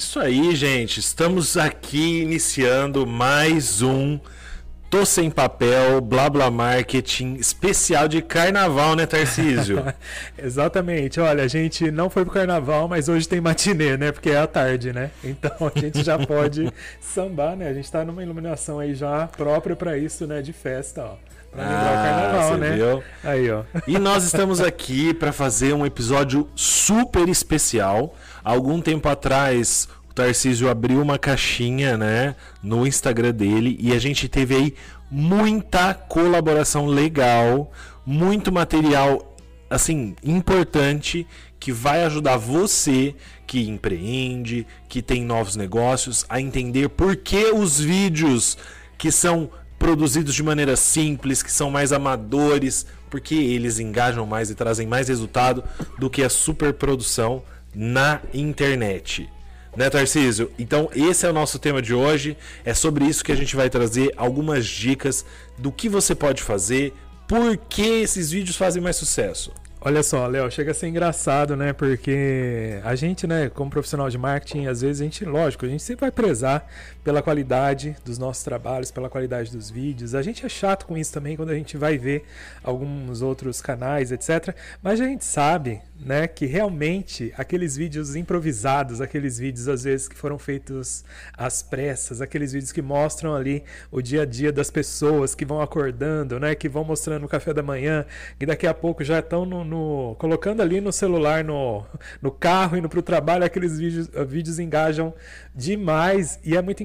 Isso aí, gente. Estamos aqui iniciando mais um Tô Sem Papel, Blá Blá Marketing, especial de carnaval, né, Tarcísio? Exatamente. Olha, a gente não foi pro carnaval, mas hoje tem matinê, né? Porque é à tarde, né? Então a gente já pode sambar, né? A gente tá numa iluminação aí já própria para isso, né? De festa, ó. Pra lembrar ah, o carnaval, né? Viu? Aí, ó. E nós estamos aqui para fazer um episódio super especial. Algum tempo atrás, o Tarcísio abriu uma caixinha, né, no Instagram dele e a gente teve aí muita colaboração legal, muito material assim importante que vai ajudar você que empreende, que tem novos negócios a entender por que os vídeos que são produzidos de maneira simples, que são mais amadores, porque eles engajam mais e trazem mais resultado do que a superprodução na internet. Né, Tarcísio? Então, esse é o nosso tema de hoje. É sobre isso que a gente vai trazer algumas dicas do que você pode fazer, por que esses vídeos fazem mais sucesso. Olha só, Léo, chega a ser engraçado, né? Porque a gente, né, como profissional de marketing, às vezes a gente, lógico, a gente sempre vai prezar pela qualidade dos nossos trabalhos, pela qualidade dos vídeos. A gente é chato com isso também quando a gente vai ver alguns outros canais, etc. Mas a gente sabe, né, que realmente aqueles vídeos improvisados, aqueles vídeos às vezes que foram feitos às pressas, aqueles vídeos que mostram ali o dia a dia das pessoas que vão acordando, né, que vão mostrando o café da manhã, e daqui a pouco já estão no, no, colocando ali no celular, no, no carro, indo para o trabalho, aqueles vídeos, vídeos engajam demais e é muito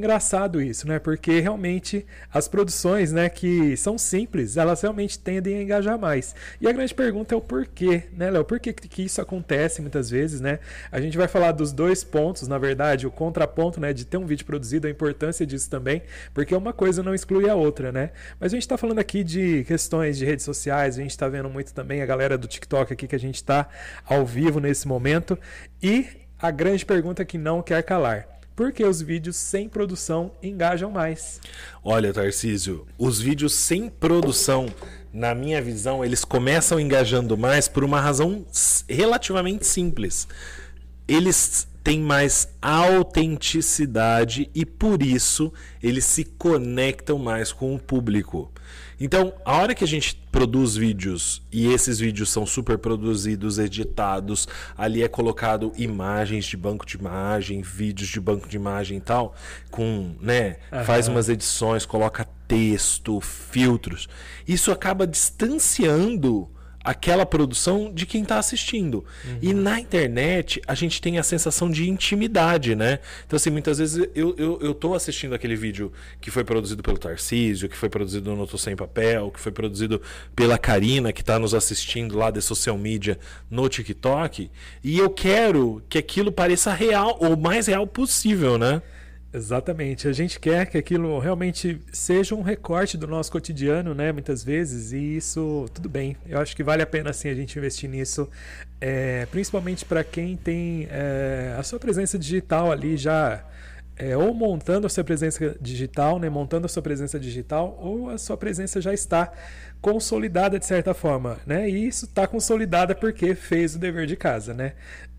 isso, né, porque realmente as produções, né, que são simples, elas realmente tendem a engajar mais. E a grande pergunta é o porquê, né, Léo? Por que, que isso acontece muitas vezes, né? A gente vai falar dos dois pontos, na verdade, o contraponto, né, de ter um vídeo produzido, a importância disso também, porque uma coisa não exclui a outra, né? Mas a gente está falando aqui de questões de redes sociais, a gente está vendo muito também a galera do TikTok aqui que a gente está ao vivo nesse momento e a grande pergunta que não quer calar porque os vídeos sem produção engajam mais. Olha, Tarcísio, os vídeos sem produção na minha visão, eles começam engajando mais por uma razão relativamente simples. Eles têm mais autenticidade e por isso eles se conectam mais com o público. Então, a hora que a gente produz vídeos e esses vídeos são super produzidos, editados, ali é colocado imagens de banco de imagem, vídeos de banco de imagem e tal, com, né, uhum. faz umas edições, coloca texto, filtros. Isso acaba distanciando aquela produção de quem está assistindo. Uhum. E na internet a gente tem a sensação de intimidade, né? Então, assim, muitas vezes eu, eu, eu tô assistindo aquele vídeo que foi produzido pelo Tarcísio, que foi produzido no Tô Sem Papel, que foi produzido pela Karina, que está nos assistindo lá de social media no TikTok, e eu quero que aquilo pareça real, ou mais real possível, né? Exatamente. A gente quer que aquilo realmente seja um recorte do nosso cotidiano, né? Muitas vezes, e isso tudo bem. Eu acho que vale a pena sim a gente investir nisso, é, principalmente para quem tem é, a sua presença digital ali já. É, ou montando a sua presença digital, né, montando a sua presença digital, ou a sua presença já está consolidada de certa forma, né? E isso está consolidada porque fez o dever de casa, né?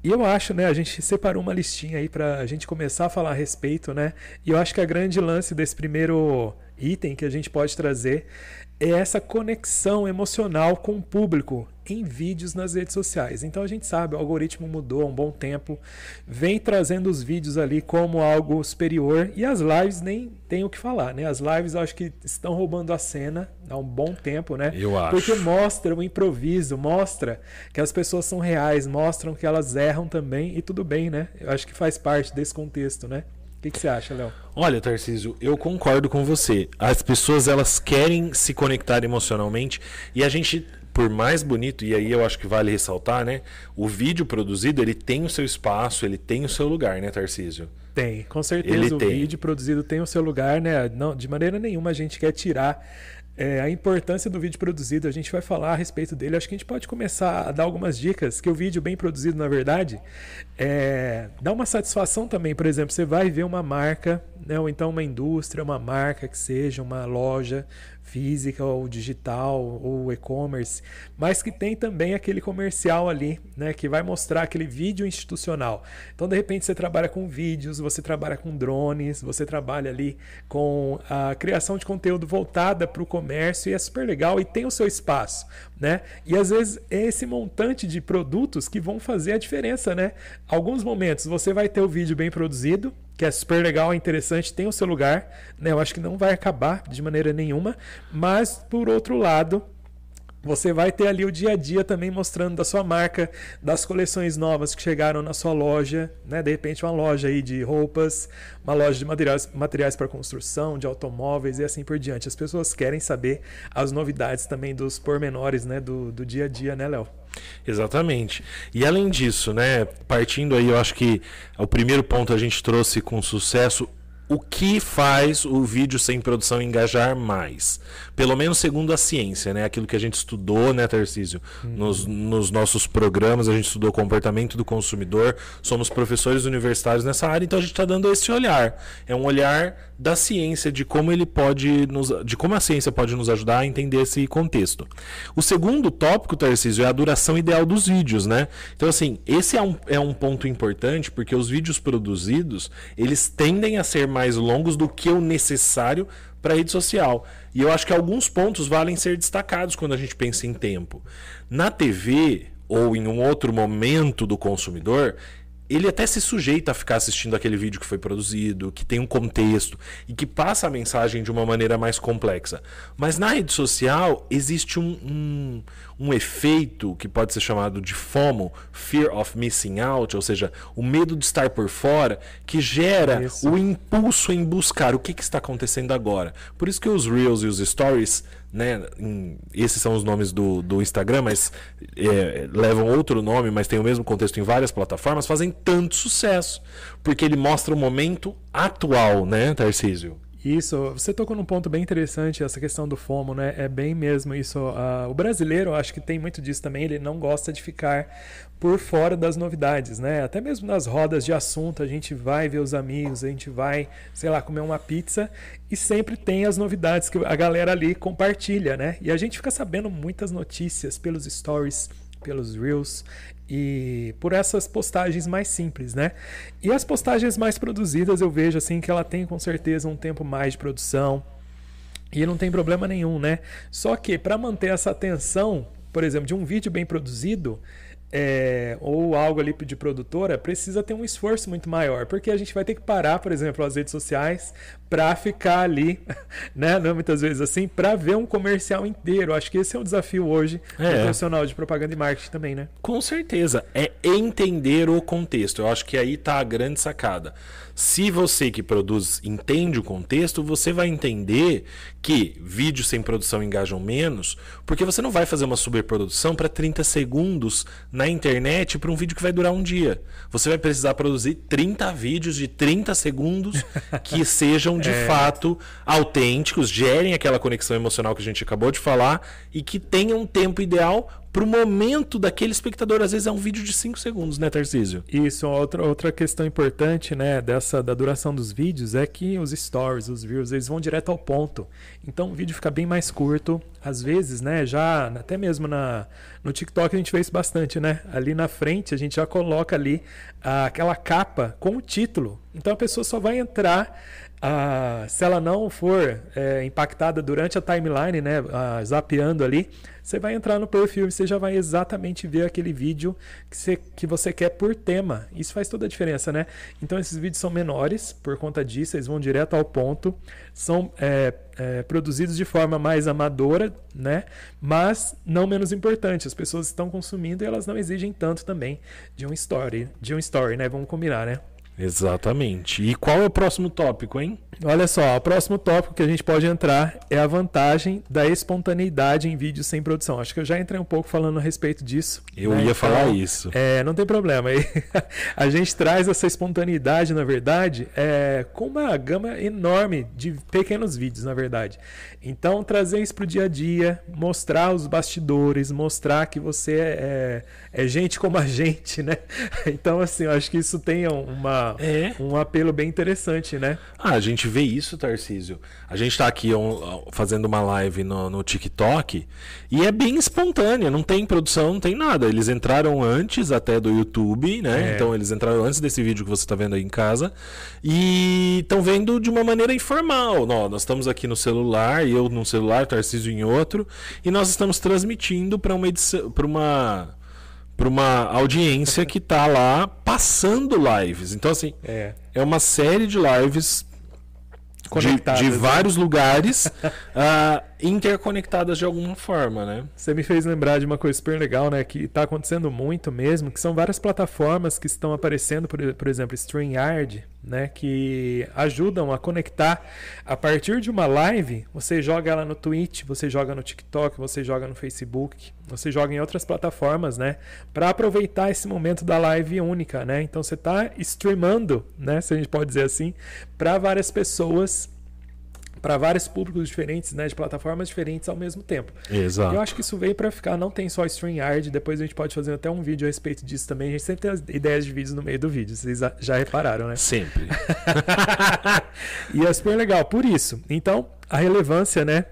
E eu acho, né, a gente separou uma listinha aí para a gente começar a falar a respeito, né? E eu acho que a grande lance desse primeiro item que a gente pode trazer é essa conexão emocional com o público em vídeos nas redes sociais. Então a gente sabe, o algoritmo mudou há um bom tempo, vem trazendo os vídeos ali como algo superior e as lives nem tem o que falar, né? As lives acho que estão roubando a cena há um bom tempo, né? Eu acho. Porque mostra o improviso, mostra que as pessoas são reais, mostram que elas erram também e tudo bem, né? Eu acho que faz parte desse contexto, né? O que, que você acha, Léo? Olha, Tarcísio, eu concordo com você. As pessoas elas querem se conectar emocionalmente e a gente por mais bonito, e aí eu acho que vale ressaltar, né? O vídeo produzido, ele tem o seu espaço, ele tem o seu lugar, né, Tarcísio? Tem, com certeza ele o tem. vídeo produzido tem o seu lugar, né? Não, de maneira nenhuma a gente quer tirar é, a importância do vídeo produzido, a gente vai falar a respeito dele. Acho que a gente pode começar a dar algumas dicas, que o vídeo bem produzido, na verdade, é, dá uma satisfação também. Por exemplo, você vai ver uma marca, né, ou então uma indústria, uma marca que seja, uma loja, física ou digital ou e-commerce, mas que tem também aquele comercial ali, né, que vai mostrar aquele vídeo institucional. Então, de repente, você trabalha com vídeos, você trabalha com drones, você trabalha ali com a criação de conteúdo voltada para o comércio e é super legal e tem o seu espaço, né? E às vezes é esse montante de produtos que vão fazer a diferença, né? Alguns momentos você vai ter o vídeo bem produzido, que é super legal, é interessante, tem o seu lugar, né? Eu acho que não vai acabar de maneira nenhuma, mas por outro lado, você vai ter ali o dia a dia também mostrando da sua marca, das coleções novas que chegaram na sua loja, né? De repente uma loja aí de roupas, uma loja de materiais, materiais para construção, de automóveis e assim por diante. As pessoas querem saber as novidades também dos pormenores, né? Do, do dia a dia, né, Léo? Exatamente. E além disso, né, partindo aí, eu acho que o primeiro ponto a gente trouxe com sucesso o que faz o vídeo sem produção engajar mais? Pelo menos segundo a ciência, né? Aquilo que a gente estudou, né, Tarcísio? Uhum. Nos, nos, nossos programas, a gente estudou o comportamento do consumidor, somos professores universitários nessa área, então a gente está dando esse olhar. É um olhar da ciência, de como ele pode nos. de como a ciência pode nos ajudar a entender esse contexto. O segundo tópico, Tarcísio, é a duração ideal dos vídeos, né? Então, assim, esse é um, é um ponto importante, porque os vídeos produzidos, eles tendem a ser mais longos do que o necessário para a rede social. E eu acho que alguns pontos valem ser destacados quando a gente pensa em tempo. Na TV ou em um outro momento do consumidor, ele até se sujeita a ficar assistindo aquele vídeo que foi produzido, que tem um contexto e que passa a mensagem de uma maneira mais complexa. Mas na rede social existe um, um, um efeito que pode ser chamado de FOMO, Fear of Missing Out, ou seja, o medo de estar por fora, que gera isso. o impulso em buscar o que, que está acontecendo agora. Por isso que os Reels e os Stories né? Esses são os nomes do, do Instagram, mas é, levam outro nome, mas tem o mesmo contexto em várias plataformas, fazem tanto sucesso. Porque ele mostra o momento atual, né, Tarcísio? Isso, você tocou num ponto bem interessante, essa questão do FOMO, né? É bem mesmo isso. Uh, o brasileiro, acho que tem muito disso também, ele não gosta de ficar por fora das novidades, né? Até mesmo nas rodas de assunto, a gente vai ver os amigos, a gente vai, sei lá, comer uma pizza e sempre tem as novidades que a galera ali compartilha, né? E a gente fica sabendo muitas notícias pelos stories, pelos reels e por essas postagens mais simples, né? E as postagens mais produzidas eu vejo assim que ela tem com certeza um tempo mais de produção e não tem problema nenhum, né? Só que para manter essa atenção, por exemplo, de um vídeo bem produzido, é, ou algo ali de produtora, precisa ter um esforço muito maior, porque a gente vai ter que parar, por exemplo, as redes sociais para ficar ali, né, não muitas vezes assim, para ver um comercial inteiro. Acho que esse é o desafio hoje é. do profissional de propaganda e marketing também, né? Com certeza, é entender o contexto. Eu acho que aí tá a grande sacada. Se você que produz entende o contexto, você vai entender que vídeos sem produção engajam menos, porque você não vai fazer uma superprodução para 30 segundos na internet para um vídeo que vai durar um dia. Você vai precisar produzir 30 vídeos de 30 segundos que sejam de é. fato autênticos, gerem aquela conexão emocional que a gente acabou de falar e que tenham um tempo ideal para o momento daquele espectador. Às vezes é um vídeo de 5 segundos, né, Tarcísio? Isso, outra, outra questão importante, né, dessa da duração dos vídeos é que os stories, os views, eles vão direto ao ponto. Então o vídeo fica bem mais curto. Às vezes, né, já até mesmo na, no TikTok a gente vê isso bastante, né? Ali na frente a gente já coloca ali aquela capa com o título. Então a pessoa só vai entrar se ela não for é, impactada durante a timeline, né, zapeando ali, você vai entrar no perfil e você já vai exatamente ver aquele vídeo que você, que você quer por tema. Isso faz toda a diferença, né? Então esses vídeos são menores por conta disso, eles vão direto ao ponto, são é, é, produzidos de forma mais amadora, né? Mas não menos importante. As pessoas estão consumindo e elas não exigem tanto também de um story, de um story, né? Vamos combinar, né? Exatamente. E qual é o próximo tópico, hein? Olha só, o próximo tópico que a gente pode entrar é a vantagem da espontaneidade em vídeos sem produção. Acho que eu já entrei um pouco falando a respeito disso. Eu né? ia então, falar isso. É, não tem problema. a gente traz essa espontaneidade, na verdade, é, com uma gama enorme de pequenos vídeos, na verdade. Então, trazer isso para o dia a dia, mostrar os bastidores, mostrar que você é, é, é gente como a gente, né? Então, assim, eu acho que isso tem uma É. um apelo bem interessante, né? Ah, a gente vê isso, Tarcísio. A gente tá aqui fazendo uma live no, no TikTok e é bem espontânea, não tem produção, não tem nada. Eles entraram antes até do YouTube, né? É. Então eles entraram antes desse vídeo que você tá vendo aí em casa e estão vendo de uma maneira informal. Nó, nós estamos aqui no celular, e eu num celular, Tarcísio em outro, e nós estamos transmitindo para uma edição, para uma para uma audiência que tá lá passando lives. Então assim, É. é uma série de lives de, de né? vários lugares ah, interconectadas de alguma forma, né? Você me fez lembrar de uma coisa super legal, né? Que está acontecendo muito mesmo, que são várias plataformas que estão aparecendo, por, por exemplo, StreamYard, né? Que ajudam a conectar a partir de uma live. Você joga ela no Twitch, você joga no TikTok, você joga no Facebook, você joga em outras plataformas, né? Para aproveitar esse momento da live única, né? Então você está streamando, né? Se a gente pode dizer assim, para várias pessoas para vários públicos diferentes, né, de plataformas diferentes ao mesmo tempo. Exato. Eu acho que isso veio para ficar, não tem só StreamYard, depois a gente pode fazer até um vídeo a respeito disso também. A gente sempre tem as ideias de vídeos no meio do vídeo, vocês já repararam, né? Sempre. e é super legal por isso. Então, a relevância, né?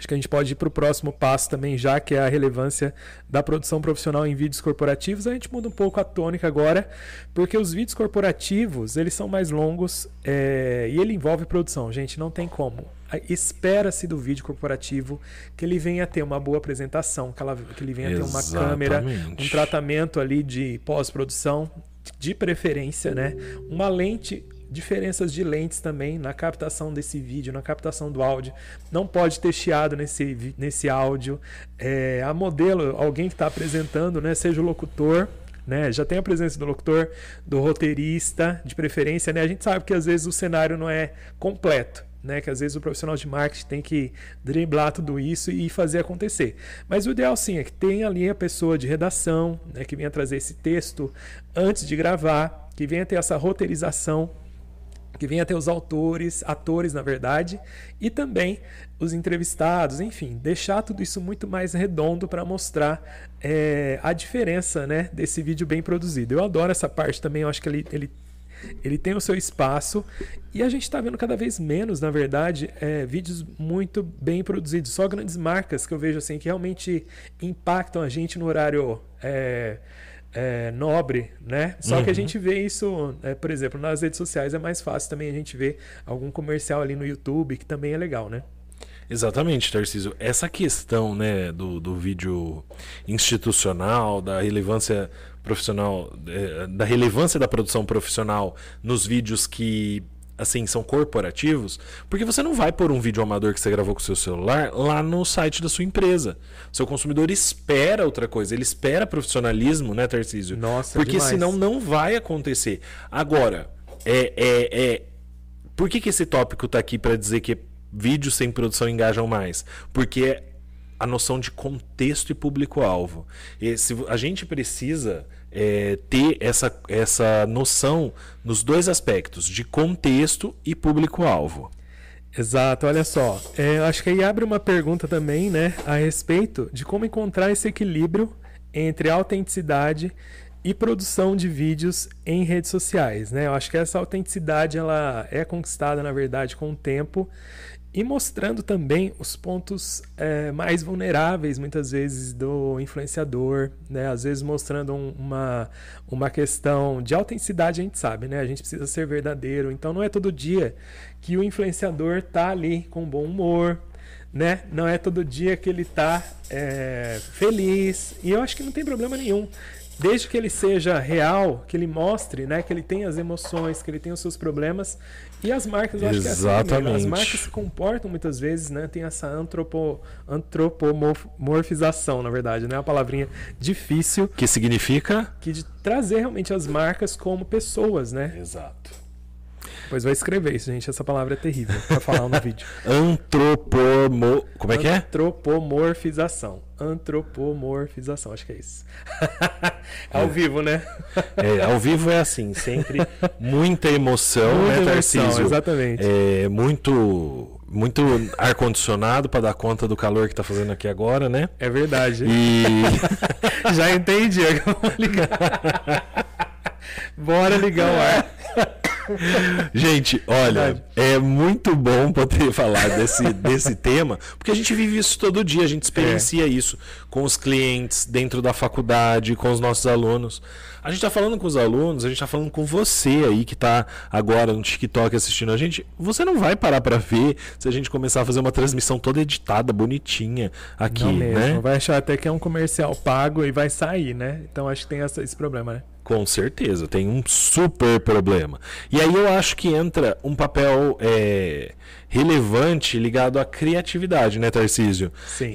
Acho que a gente pode ir para o próximo passo também, já que é a relevância da produção profissional em vídeos corporativos. A gente muda um pouco a tônica agora, porque os vídeos corporativos eles são mais longos é, e ele envolve produção. Gente, não tem como. Espera-se do vídeo corporativo que ele venha a ter uma boa apresentação, que, ela- que ele venha a ter uma câmera, um tratamento ali de pós-produção, de preferência, né? Uma lente, diferenças de lentes também na captação desse vídeo, na captação do áudio. Não pode ter chiado nesse, nesse áudio. É, a modelo, alguém que está apresentando, né? Seja o locutor. Né? Já tem a presença do locutor, do roteirista, de preferência, né? A gente sabe que às vezes o cenário não é completo, né? Que às vezes o profissional de marketing tem que driblar tudo isso e fazer acontecer. Mas o ideal sim é que tenha ali a pessoa de redação, né? Que venha trazer esse texto antes de gravar, que venha ter essa roteirização que venha ter os autores, atores na verdade, e também os entrevistados, enfim, deixar tudo isso muito mais redondo para mostrar é, a diferença né, desse vídeo bem produzido. Eu adoro essa parte também, eu acho que ele, ele, ele tem o seu espaço e a gente está vendo cada vez menos, na verdade, é, vídeos muito bem produzidos, só grandes marcas que eu vejo assim que realmente impactam a gente no horário. É, é, nobre, né? Só que a gente vê isso, é, por exemplo, nas redes sociais é mais fácil também a gente ver algum comercial ali no YouTube, que também é legal, né? Exatamente, Tarcísio. Essa questão né, do, do vídeo institucional, da relevância profissional, eh, da relevância da produção profissional nos vídeos que assim são corporativos, porque você não vai pôr um vídeo amador que você gravou com o seu celular lá no site da sua empresa. Seu consumidor espera outra coisa, ele espera profissionalismo, né, Tarcísio? Nossa, porque demais. senão não vai acontecer. Agora, é, é, é por que, que esse tópico está aqui para dizer que vídeos sem produção engajam mais? Porque é a noção de contexto e público-alvo. E se A gente precisa é, ter essa, essa noção nos dois aspectos, de contexto e público-alvo. Exato, olha só. É, acho que aí abre uma pergunta também, né, a respeito de como encontrar esse equilíbrio entre autenticidade e produção de vídeos em redes sociais, né? Eu acho que essa autenticidade ela é conquistada, na verdade, com o tempo e mostrando também os pontos é, mais vulneráveis, muitas vezes, do influenciador, né? Às vezes mostrando um- uma, uma questão de autenticidade, a gente sabe, né? A gente precisa ser verdadeiro, então não é todo dia que o influenciador tá ali com bom humor, né? Não é todo dia que ele tá é, feliz, e eu acho que não tem problema nenhum. Desde que ele seja real, que ele mostre, né, que ele tenha as emoções, que ele tenha os seus problemas. E as marcas, eu acho que é assim né? As Exatamente. marcas se comportam muitas vezes, né? Tem essa antropo, antropomorfização, na verdade, né? Uma palavrinha difícil Que significa? que de trazer realmente as marcas como pessoas, né? Exato. Pois vai escrever isso, gente. Essa palavra é terrível pra falar no vídeo. Antropomo... Como é que é? Antropomorfização. Antropomorfização, acho que é isso. Ao vivo, né? É, ao vivo é assim, sempre muita emoção, Muita né, emoção, Tarcísio? exatamente. É, muito muito ar-condicionado para dar conta do calor que tá fazendo aqui agora, né? É verdade. E Já entendi. agora eu vou ligar. Bora ligar o ar. Gente, olha, é muito bom poder falar desse, desse tema, porque a gente vive isso todo dia, a gente experiencia é. isso com os clientes, dentro da faculdade, com os nossos alunos. A gente está falando com os alunos, a gente está falando com você aí que está agora no TikTok assistindo a gente. Você não vai parar para ver se a gente começar a fazer uma transmissão toda editada, bonitinha aqui, não mesmo. né? Vai achar até que é um comercial pago e vai sair, né? Então acho que tem essa, esse problema, né? Com certeza, tem um super problema. E aí eu acho que entra um papel é, relevante ligado à criatividade, né, Tarcísio? Sim.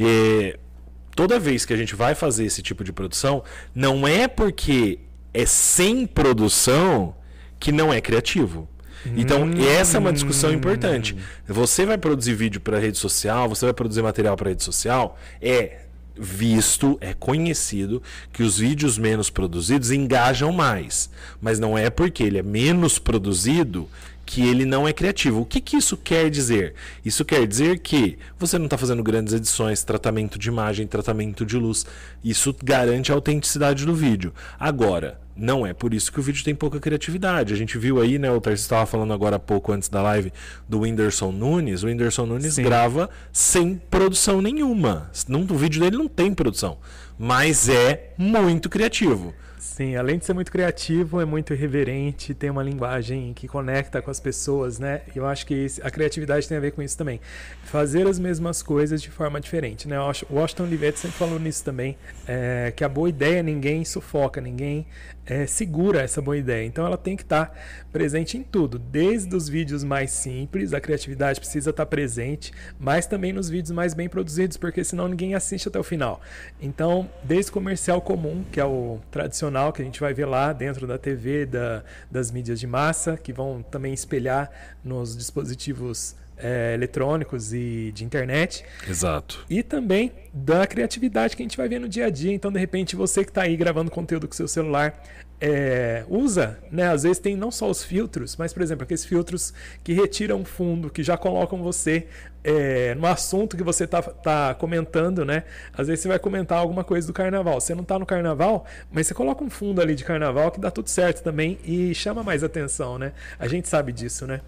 Toda vez que a gente vai fazer esse tipo de produção, não é porque é sem produção que não é criativo. Então, hum, essa é uma discussão importante. Você vai produzir vídeo para rede social, você vai produzir material para rede social, é visto, é conhecido que os vídeos menos produzidos engajam mais. Mas não é porque ele é menos produzido que ele não é criativo. O que, que isso quer dizer? Isso quer dizer que você não está fazendo grandes edições, tratamento de imagem, tratamento de luz. Isso garante a autenticidade do vídeo. Agora, não é por isso que o vídeo tem pouca criatividade. A gente viu aí, né? O Tarcísio estava falando agora há pouco antes da live do Whindersson Nunes. O Whindersson Nunes Sim. grava sem produção nenhuma. Não, o vídeo dele não tem produção. Mas é muito criativo. Sim, além de ser muito criativo, é muito irreverente, tem uma linguagem que conecta com as pessoas, né? Eu acho que a criatividade tem a ver com isso também. Fazer as mesmas coisas de forma diferente, né? O Washington Olivetti sempre falou nisso também, é, que a boa ideia ninguém sufoca, ninguém é, segura essa boa ideia. Então ela tem que estar tá presente em tudo, desde os vídeos mais simples, a criatividade precisa estar tá presente, mas também nos vídeos mais bem produzidos, porque senão ninguém assiste até o final. Então, desde o comercial comum, que é o tradicional que a gente vai ver lá dentro da TV, da, das mídias de massa, que vão também espelhar nos dispositivos é, eletrônicos e de internet. Exato. E também da criatividade que a gente vai ver no dia a dia. Então, de repente, você que está aí gravando conteúdo com seu celular, é, usa, né? Às vezes tem não só os filtros, mas, por exemplo, aqueles filtros que retiram fundo, que já colocam você é, no assunto que você tá, tá comentando, né? Às vezes você vai comentar alguma coisa do carnaval. Você não tá no carnaval, mas você coloca um fundo ali de carnaval que dá tudo certo também e chama mais atenção, né? A gente sabe disso, né?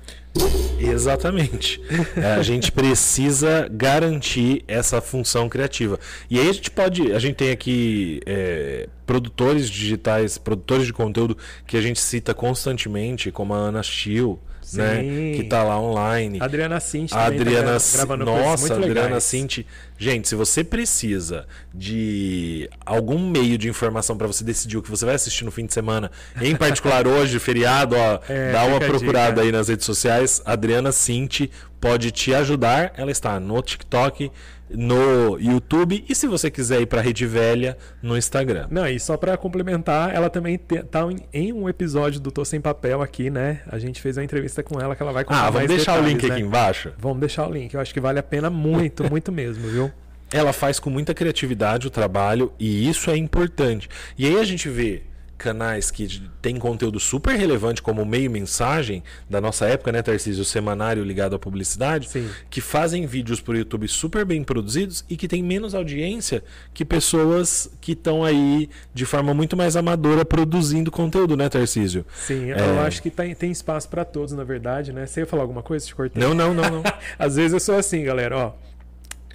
Exatamente. É, a gente precisa garantir essa função criativa. E aí a gente pode. A gente tem aqui é, produtores digitais, produtores de conteúdo que a gente cita constantemente, como a Ana Schill né? Que tá lá online. Adriana Cinti Adriana tá gravando Nossa, Adriana Cinti. Gente, se você precisa de algum meio de informação para você decidir o que você vai assistir no fim de semana, em particular hoje, feriado, ó, é, dá uma procurada aí nas redes sociais. Adriana Cinti pode te ajudar. Ela está no TikTok, no YouTube e se você quiser ir para Rede Velha no Instagram. Não, e só para complementar, ela também tá em um episódio do Tô Sem Papel aqui, né? A gente fez uma entrevista com ela que ela vai contar Ah, vamos deixar detalhes, o link né? aqui embaixo? Vamos deixar o link, eu acho que vale a pena muito, muito mesmo, viu? Ela faz com muita criatividade o trabalho e isso é importante. E aí a gente vê canais que têm conteúdo super relevante como meio mensagem da nossa época, né, Tarcísio? O semanário ligado à publicidade, Sim. que fazem vídeos para o YouTube super bem produzidos e que tem menos audiência que pessoas que estão aí de forma muito mais amadora produzindo conteúdo, né, Tarcísio? Sim, é... eu acho que tem, tem espaço para todos, na verdade, né? Você ia falar alguma coisa? Te cortei. Não, não, não, não. Às vezes eu sou assim, galera, ó.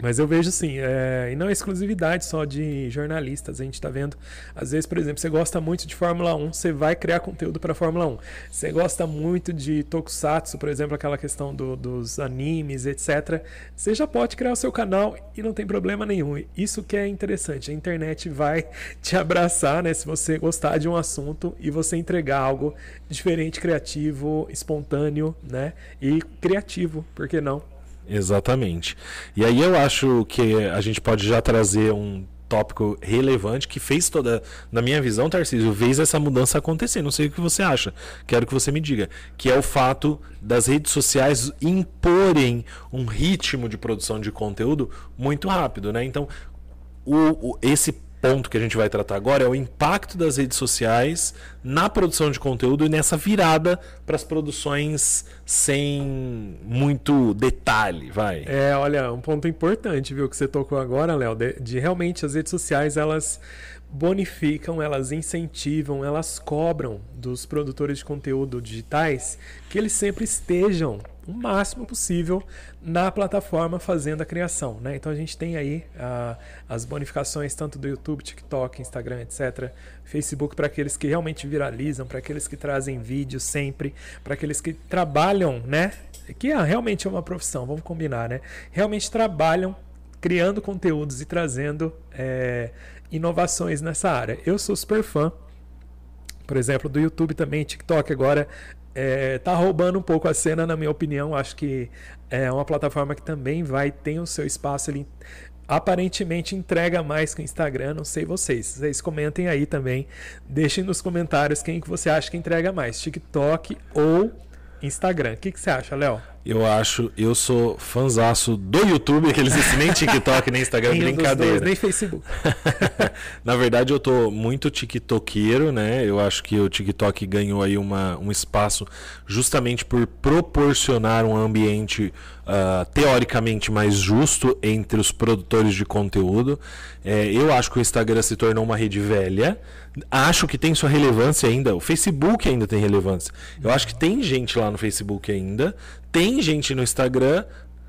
Mas eu vejo sim, é, e não é exclusividade só de jornalistas. A gente está vendo, às vezes, por exemplo, você gosta muito de Fórmula 1, você vai criar conteúdo para Fórmula 1. Você gosta muito de Tokusatsu, por exemplo, aquela questão do, dos animes, etc. Você já pode criar o seu canal e não tem problema nenhum. Isso que é interessante. A internet vai te abraçar, né? Se você gostar de um assunto e você entregar algo diferente, criativo, espontâneo, né? E criativo, por que não? Exatamente. E aí eu acho que a gente pode já trazer um tópico relevante que fez toda, na minha visão, Tarcísio, fez essa mudança acontecer. Não sei o que você acha, quero que você me diga. Que é o fato das redes sociais imporem um ritmo de produção de conteúdo muito rápido, né? Então, o, o esse ponto que a gente vai tratar agora é o impacto das redes sociais na produção de conteúdo e nessa virada para as produções sem muito detalhe, vai. É, olha, um ponto importante, viu, que você tocou agora, Léo, de, de realmente as redes sociais, elas bonificam, elas incentivam, elas cobram dos produtores de conteúdo digitais que eles sempre estejam o máximo possível na plataforma fazendo a criação. Né? Então a gente tem aí uh, as bonificações tanto do YouTube, TikTok, Instagram, etc. Facebook para aqueles que realmente viralizam, para aqueles que trazem vídeo sempre, para aqueles que trabalham, né? Que ah, realmente é uma profissão, vamos combinar, né? Realmente trabalham criando conteúdos e trazendo é, inovações nessa área. Eu sou super fã, por exemplo, do YouTube também, TikTok agora é, tá roubando um pouco a cena, na minha opinião. Acho que é uma plataforma que também vai ter o seu espaço. Ele aparentemente entrega mais que o Instagram. Não sei vocês. Vocês comentem aí também. Deixem nos comentários quem que você acha que entrega mais, TikTok ou Instagram. O que, que você acha, Léo? Eu acho, eu sou fanzaço do YouTube, que eles nem TikTok, nem Instagram, brincadeira. Dois, nem Facebook. Na verdade, eu tô muito tiktokeiro, né? Eu acho que o TikTok ganhou aí uma, um espaço justamente por proporcionar um ambiente uh, teoricamente mais justo entre os produtores de conteúdo. É, eu acho que o Instagram se tornou uma rede velha. Acho que tem sua relevância ainda. O Facebook ainda tem relevância. Eu acho que tem gente lá no Facebook ainda. Tem gente no Instagram,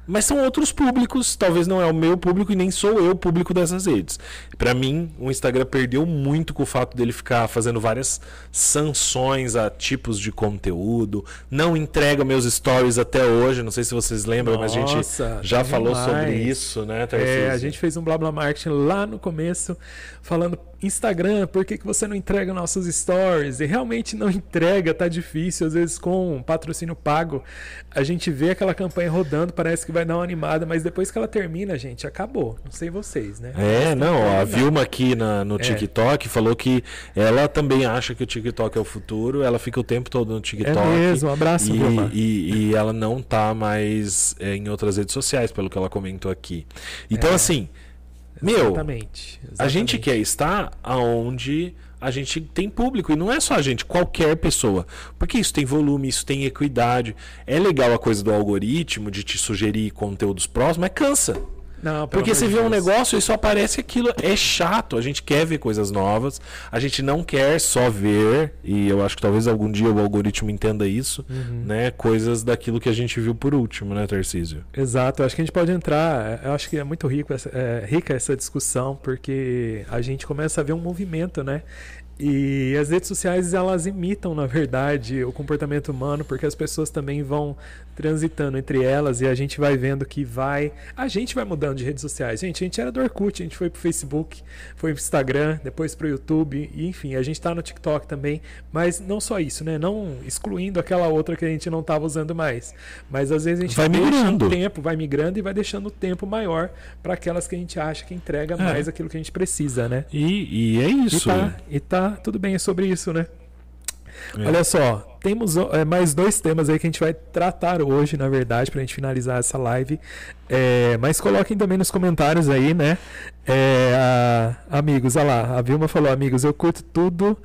mas são outros públicos, talvez não é o meu público e nem sou eu público dessas redes. Para mim, o Instagram perdeu muito com o fato dele ficar fazendo várias sanções a tipos de conteúdo, não entrega meus stories até hoje, não sei se vocês lembram, Nossa, mas a gente já falou sobre isso, né, Tarcísio? É, a gente fez um blá blá marketing lá no começo, falando Instagram, por que, que você não entrega nossos stories? E realmente não entrega, tá difícil, às vezes com um patrocínio pago, a gente vê aquela campanha rodando, parece que vai dar uma animada, mas depois que ela termina, gente, acabou. Não sei vocês, né? É, não, a Vilma aqui na, no é. TikTok falou que ela também acha que o TikTok é o futuro, ela fica o tempo todo no TikTok. É mesmo, um abraço, e, Vilma. E, e ela não tá mais é, em outras redes sociais, pelo que ela comentou aqui. Então, é. assim, meu, exatamente, exatamente. a gente quer estar aonde a gente tem público e não é só a gente, qualquer pessoa. Porque isso tem volume, isso tem equidade. É legal a coisa do algoritmo de te sugerir conteúdos próximos, mas cansa. Não, Porque você vê um negócio e só aparece aquilo. É chato. A gente quer ver coisas novas. A gente não quer só ver, e eu acho que talvez algum dia o algoritmo entenda isso, uhum. né? Coisas daquilo que a gente viu por último, né, Tarcísio? Exato. Eu acho que a gente pode entrar. Eu acho que é muito rico essa, é, rica essa discussão, porque a gente começa a ver um movimento, né? E as redes sociais elas imitam, na verdade, o comportamento humano, porque as pessoas também vão transitando entre elas e a gente vai vendo que vai. A gente vai mudando de redes sociais. Gente, a gente era do Orkut, a gente foi pro Facebook, foi pro Instagram, depois pro YouTube, e enfim, a gente tá no TikTok também. Mas não só isso, né? Não excluindo aquela outra que a gente não tava usando mais. Mas às vezes a gente vai migrando. o tempo, vai migrando e vai deixando o tempo maior para aquelas que a gente acha que entrega é. mais aquilo que a gente precisa, né? E, e é isso. E tá, e tá tudo bem, é sobre isso, né? É. Olha só, temos é, mais dois temas aí que a gente vai tratar hoje, na verdade, para a gente finalizar essa live. É, mas coloquem também nos comentários aí, né? É, a, amigos, olha lá, a Vilma falou, amigos, eu curto tudo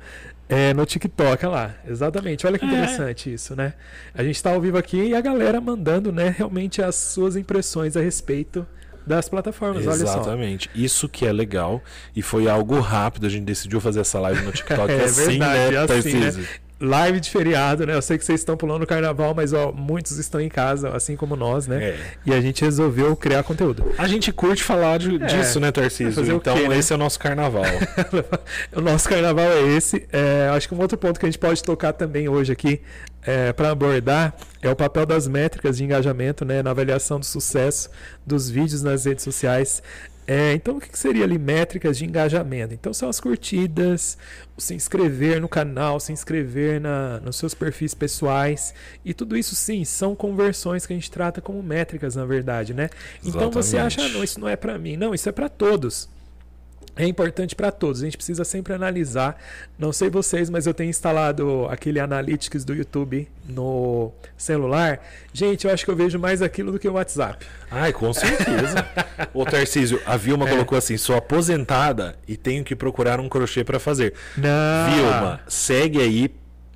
é, no TikTok, olha lá, exatamente. Olha que é. interessante isso, né? A gente está ao vivo aqui e a galera mandando, né, realmente as suas impressões a respeito das plataformas, Exatamente. Isso que é legal. E foi algo rápido. A gente decidiu fazer essa live no TikTok é assim, verdade, né, assim, né? Live de feriado, né? Eu sei que vocês estão pulando o carnaval, mas ó, muitos estão em casa, assim como nós, né? É. E a gente resolveu criar conteúdo. A gente curte falar de, é. disso, né, Tarcísio? Então, quê, né? esse é o nosso carnaval. o nosso carnaval é esse. É, acho que um outro ponto que a gente pode tocar também hoje aqui é, para abordar é o papel das métricas de engajamento né, na avaliação do sucesso dos vídeos nas redes sociais. É, então, o que seria ali métricas de engajamento? Então, são as curtidas, o se inscrever no canal, se inscrever na, nos seus perfis pessoais. E tudo isso, sim, são conversões que a gente trata como métricas, na verdade, né? Então, você acha, ah, não, isso não é para mim. Não, isso é para todos. É importante para todos. A gente precisa sempre analisar. Não sei vocês, mas eu tenho instalado aquele Analytics do YouTube no celular. Gente, eu acho que eu vejo mais aquilo do que o WhatsApp. Ai, com certeza. Ô Tarcísio, a Vilma é. colocou assim: sou aposentada e tenho que procurar um crochê para fazer. Não. Vilma, segue aí,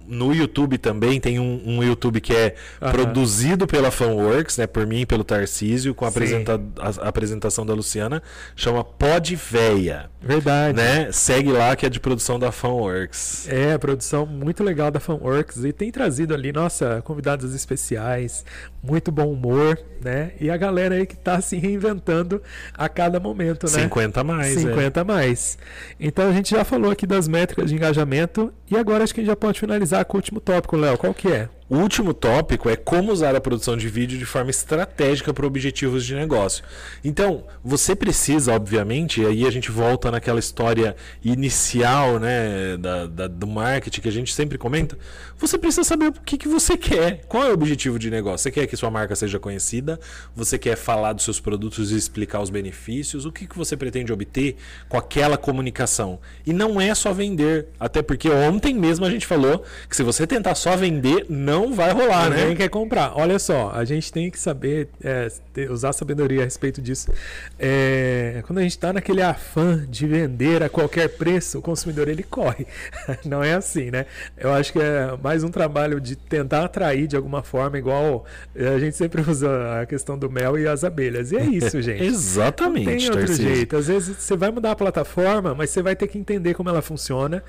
no YouTube também tem um, um YouTube que é uhum. produzido pela Funworks, né, por mim e pelo Tarcísio, com a, apresenta a, a apresentação da Luciana, chama Pod Véia. Verdade. Né? Segue lá que é de produção da Funworks. É, produção muito legal da Funworks e tem trazido ali, nossa, convidados especiais, muito bom humor, né? E a galera aí que está se reinventando a cada momento, né? 50 mais, 50 é. mais. Então a gente já falou aqui das métricas de engajamento e agora acho que a gente já pode finalizar com o último tópico, Léo. Qual que é? O último tópico é como usar a produção de vídeo de forma estratégica para objetivos de negócio. Então, você precisa, obviamente, e aí a gente volta naquela história inicial né, da, da, do marketing que a gente sempre comenta. Você precisa saber o que, que você quer. Qual é o objetivo de negócio? Você quer que sua marca seja conhecida? Você quer falar dos seus produtos e explicar os benefícios? O que, que você pretende obter com aquela comunicação? E não é só vender. Até porque ontem mesmo a gente falou que se você tentar só vender, não não vai rolar, Ninguém né? Ninguém quer comprar. Olha só, a gente tem que saber é, ter, usar sabedoria a respeito disso. É, quando a gente está naquele afã de vender a qualquer preço, o consumidor ele corre. Não é assim, né? Eu acho que é mais um trabalho de tentar atrair de alguma forma, igual é, a gente sempre usa a questão do mel e as abelhas. E é isso, gente. Exatamente. Não tem outro jeito. Às vezes você vai mudar a plataforma, mas você vai ter que entender como ela funciona.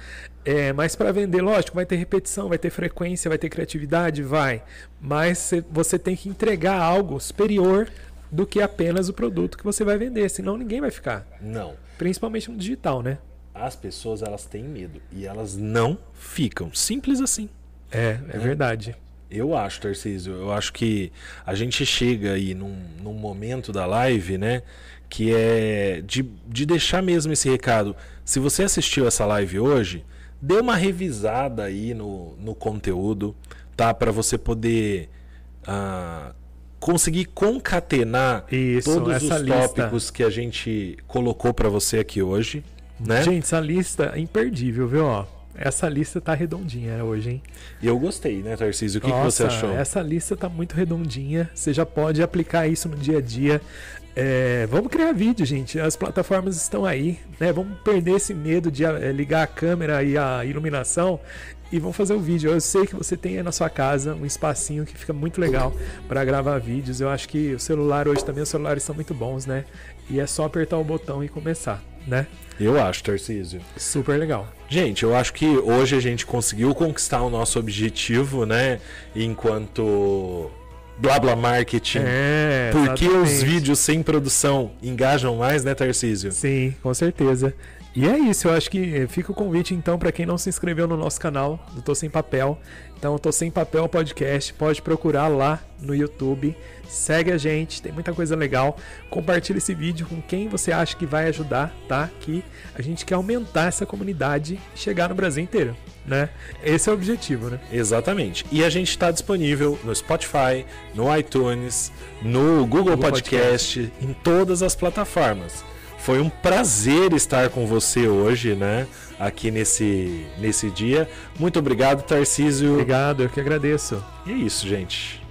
É, mas para vender, lógico, vai ter repetição, vai ter frequência, vai ter criatividade, vai. Mas você tem que entregar algo superior do que apenas o produto que você vai vender, senão ninguém vai ficar. Não. Principalmente no digital, né? As pessoas elas têm medo e elas não ficam. Simples assim. É, é, é. verdade. Eu acho, Tarcísio, eu acho que a gente chega aí num, num momento da live, né? Que é de, de deixar mesmo esse recado. Se você assistiu essa live hoje, dê uma revisada aí no, no conteúdo, tá? Para você poder uh, conseguir concatenar Isso, todos os lista. tópicos que a gente colocou para você aqui hoje. Né? Gente, essa lista é imperdível, viu? Ó, essa lista tá redondinha hoje, hein? E eu gostei, né, Tarcísio? O que, Nossa, que você achou? Essa lista tá muito redondinha. Você já pode aplicar isso no dia a dia. É, vamos criar vídeo, gente. As plataformas estão aí, né? Vamos perder esse medo de é, ligar a câmera e a iluminação e vamos fazer o vídeo. Eu sei que você tem aí na sua casa um espacinho que fica muito legal para gravar vídeos. Eu acho que o celular hoje também os celulares são muito bons, né? E é só apertar o botão e começar, né? Eu acho, Tarcísio. Super legal. Gente, eu acho que hoje a gente conseguiu conquistar o nosso objetivo, né? Enquanto blá blá marketing. É, Porque os vídeos sem produção engajam mais, né, Tarcísio? Sim, com certeza. E é isso, eu acho que fica o convite então para quem não se inscreveu no nosso canal do Tô Sem Papel. Então, Tô Sem Papel Podcast, pode procurar lá no YouTube. Segue a gente, tem muita coisa legal. Compartilha esse vídeo com quem você acha que vai ajudar, tá? Que a gente quer aumentar essa comunidade e chegar no Brasil inteiro né? Esse é o objetivo, né? Exatamente. E a gente está disponível no Spotify, no iTunes, no Google, Google Podcast, Podcast, em todas as plataformas. Foi um prazer estar com você hoje, né? Aqui nesse, nesse dia. Muito obrigado, Tarcísio. Obrigado, eu que agradeço. E é isso, gente.